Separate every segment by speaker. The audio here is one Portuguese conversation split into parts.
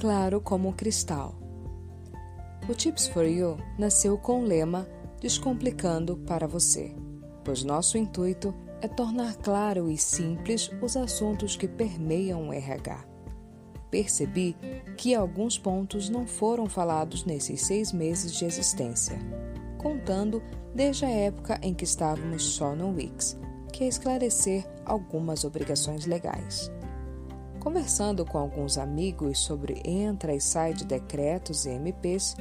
Speaker 1: claro como um cristal. O Tips for You nasceu com o lema Descomplicando para você, pois nosso intuito é tornar claro e simples os assuntos que permeiam o RH. Percebi que alguns pontos não foram falados nesses seis meses de existência, contando desde a época em que estávamos só no Wix, que é esclarecer algumas obrigações legais. Conversando com alguns amigos sobre entra e sai de decretos e MPs,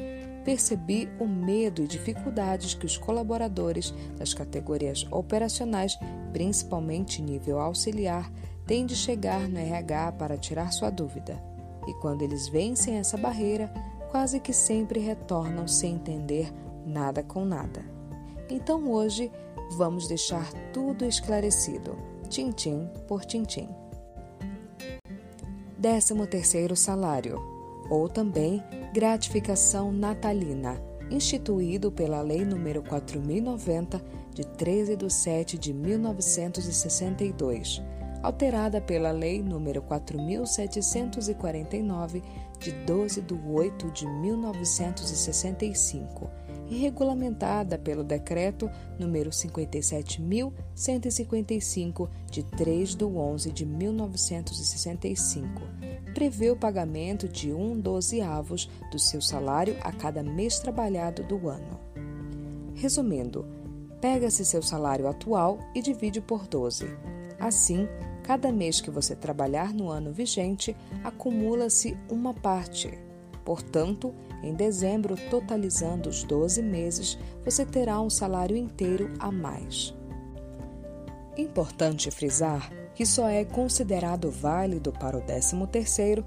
Speaker 1: percebi o medo e dificuldades que os colaboradores das categorias operacionais, principalmente nível auxiliar, têm de chegar no RH para tirar sua dúvida. E quando eles vencem essa barreira, quase que sempre retornam sem entender nada com nada. Então hoje vamos deixar tudo esclarecido, tintim por tintim. 13 terceiro salário, ou também gratificação natalina, instituído pela Lei nº 4090 de 13 de 7 de 1962, alterada pela Lei nº 4749 de 12 de 8 de 1965 e regulamentada pelo Decreto número 57.155, de 3 de 11 de 1965, prevê o pagamento de um dozeavos do seu salário a cada mês trabalhado do ano. Resumindo, pega-se seu salário atual e divide por 12. Assim, cada mês que você trabalhar no ano vigente, acumula-se uma parte. Portanto, em dezembro, totalizando os 12 meses, você terá um salário inteiro a mais. Importante frisar que só é considerado válido para o 13º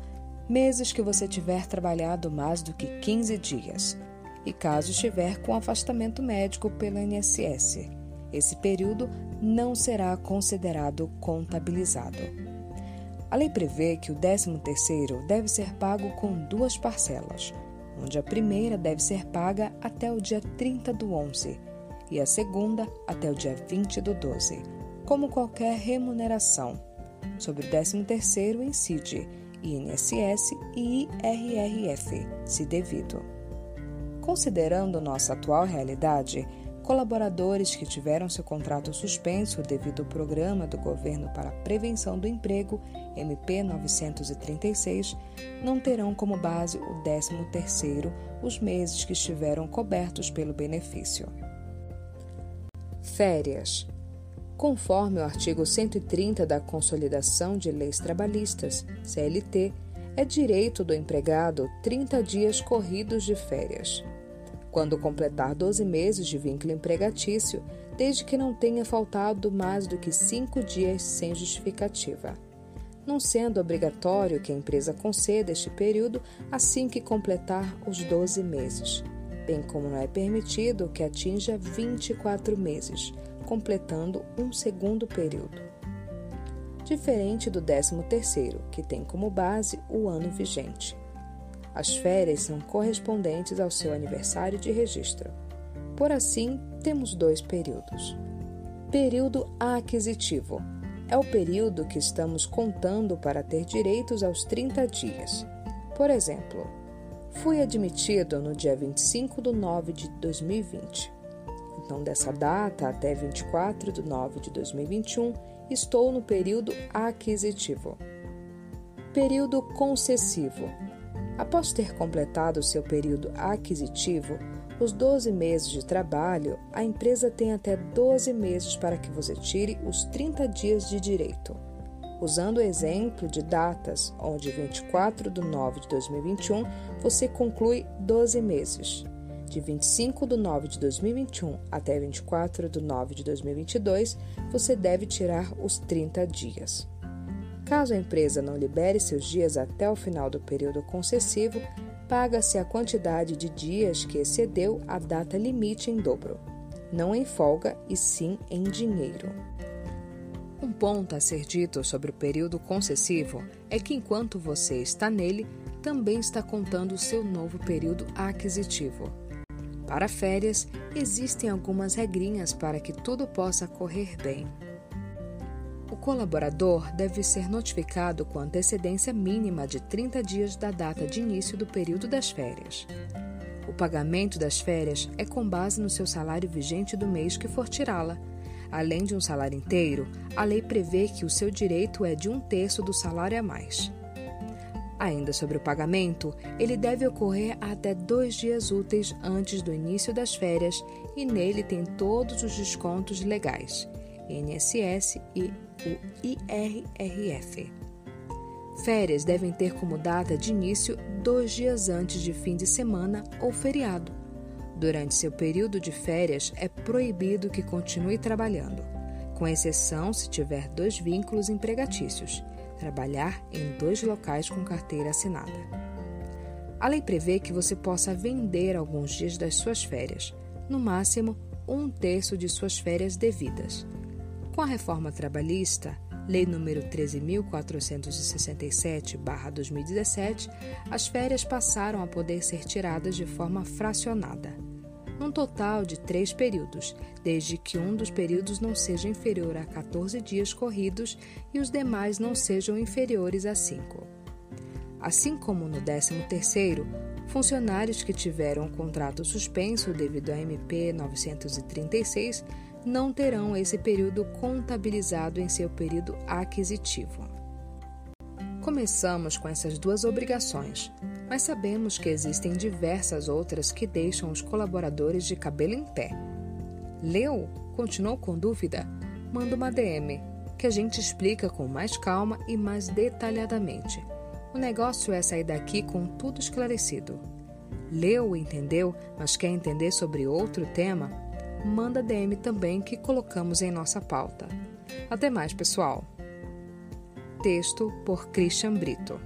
Speaker 1: meses que você tiver trabalhado mais do que 15 dias e caso estiver com afastamento médico pelo INSS. Esse período não será considerado contabilizado. A lei prevê que o 13º deve ser pago com duas parcelas, onde a primeira deve ser paga até o dia 30 do 11 e a segunda até o dia 20 do 12, como qualquer remuneração. Sobre o 13º incide INSS e IRRF, se devido. Considerando nossa atual realidade, Colaboradores que tiveram seu contrato suspenso devido ao Programa do Governo para a Prevenção do Emprego, MP 936, não terão como base o 13º os meses que estiveram cobertos pelo benefício. Férias. Conforme o artigo 130 da Consolidação de Leis Trabalhistas, CLT, é direito do empregado 30 dias corridos de férias quando completar 12 meses de vínculo empregatício, desde que não tenha faltado mais do que cinco dias sem justificativa. Não sendo obrigatório que a empresa conceda este período assim que completar os 12 meses, bem como não é permitido que atinja 24 meses, completando um segundo período. Diferente do 13º, que tem como base o ano vigente. As férias são correspondentes ao seu aniversário de registro. Por assim, temos dois períodos. Período aquisitivo é o período que estamos contando para ter direitos aos 30 dias. Por exemplo, fui admitido no dia 25 de 9 de 2020. Então, dessa data até 24 de 9 de 2021, estou no período aquisitivo. Período concessivo Após ter completado seu período aquisitivo, os 12 meses de trabalho, a empresa tem até 12 meses para que você tire os 30 dias de direito. Usando o exemplo de datas, onde 24 de 9 de 2021 você conclui 12 meses. De 25 de 9 de 2021 até 24 de 9 de 2022, você deve tirar os 30 dias. Caso a empresa não libere seus dias até o final do período concessivo, paga-se a quantidade de dias que excedeu a data limite em dobro, não em folga e sim em dinheiro. Um ponto a ser dito sobre o período concessivo é que enquanto você está nele, também está contando o seu novo período aquisitivo. Para férias, existem algumas regrinhas para que tudo possa correr bem. O colaborador deve ser notificado com antecedência mínima de 30 dias da data de início do período das férias. O pagamento das férias é com base no seu salário vigente do mês que for tirá-la. Além de um salário inteiro, a lei prevê que o seu direito é de um terço do salário a mais. Ainda sobre o pagamento, ele deve ocorrer até dois dias úteis antes do início das férias e nele tem todos os descontos legais, INSS e o IRRF. Férias devem ter como data de início dois dias antes de fim de semana ou feriado. Durante seu período de férias, é proibido que continue trabalhando, com exceção se tiver dois vínculos empregatícios trabalhar em dois locais com carteira assinada. A lei prevê que você possa vender alguns dias das suas férias, no máximo um terço de suas férias devidas. Com a reforma trabalhista, Lei nº 13.467-2017, as férias passaram a poder ser tiradas de forma fracionada num total de três períodos, desde que um dos períodos não seja inferior a 14 dias corridos e os demais não sejam inferiores a 5. Assim como no 13º, funcionários que tiveram o contrato suspenso devido à MP 936 não terão esse período contabilizado em seu período aquisitivo. Começamos com essas duas obrigações, mas sabemos que existem diversas outras que deixam os colaboradores de cabelo em pé. Leu? Continuou com dúvida? Manda uma DM, que a gente explica com mais calma e mais detalhadamente. O negócio é sair daqui com tudo esclarecido. Leu, entendeu, mas quer entender sobre outro tema? Manda DM também que colocamos em nossa pauta. Até mais, pessoal! Texto por Christian Brito.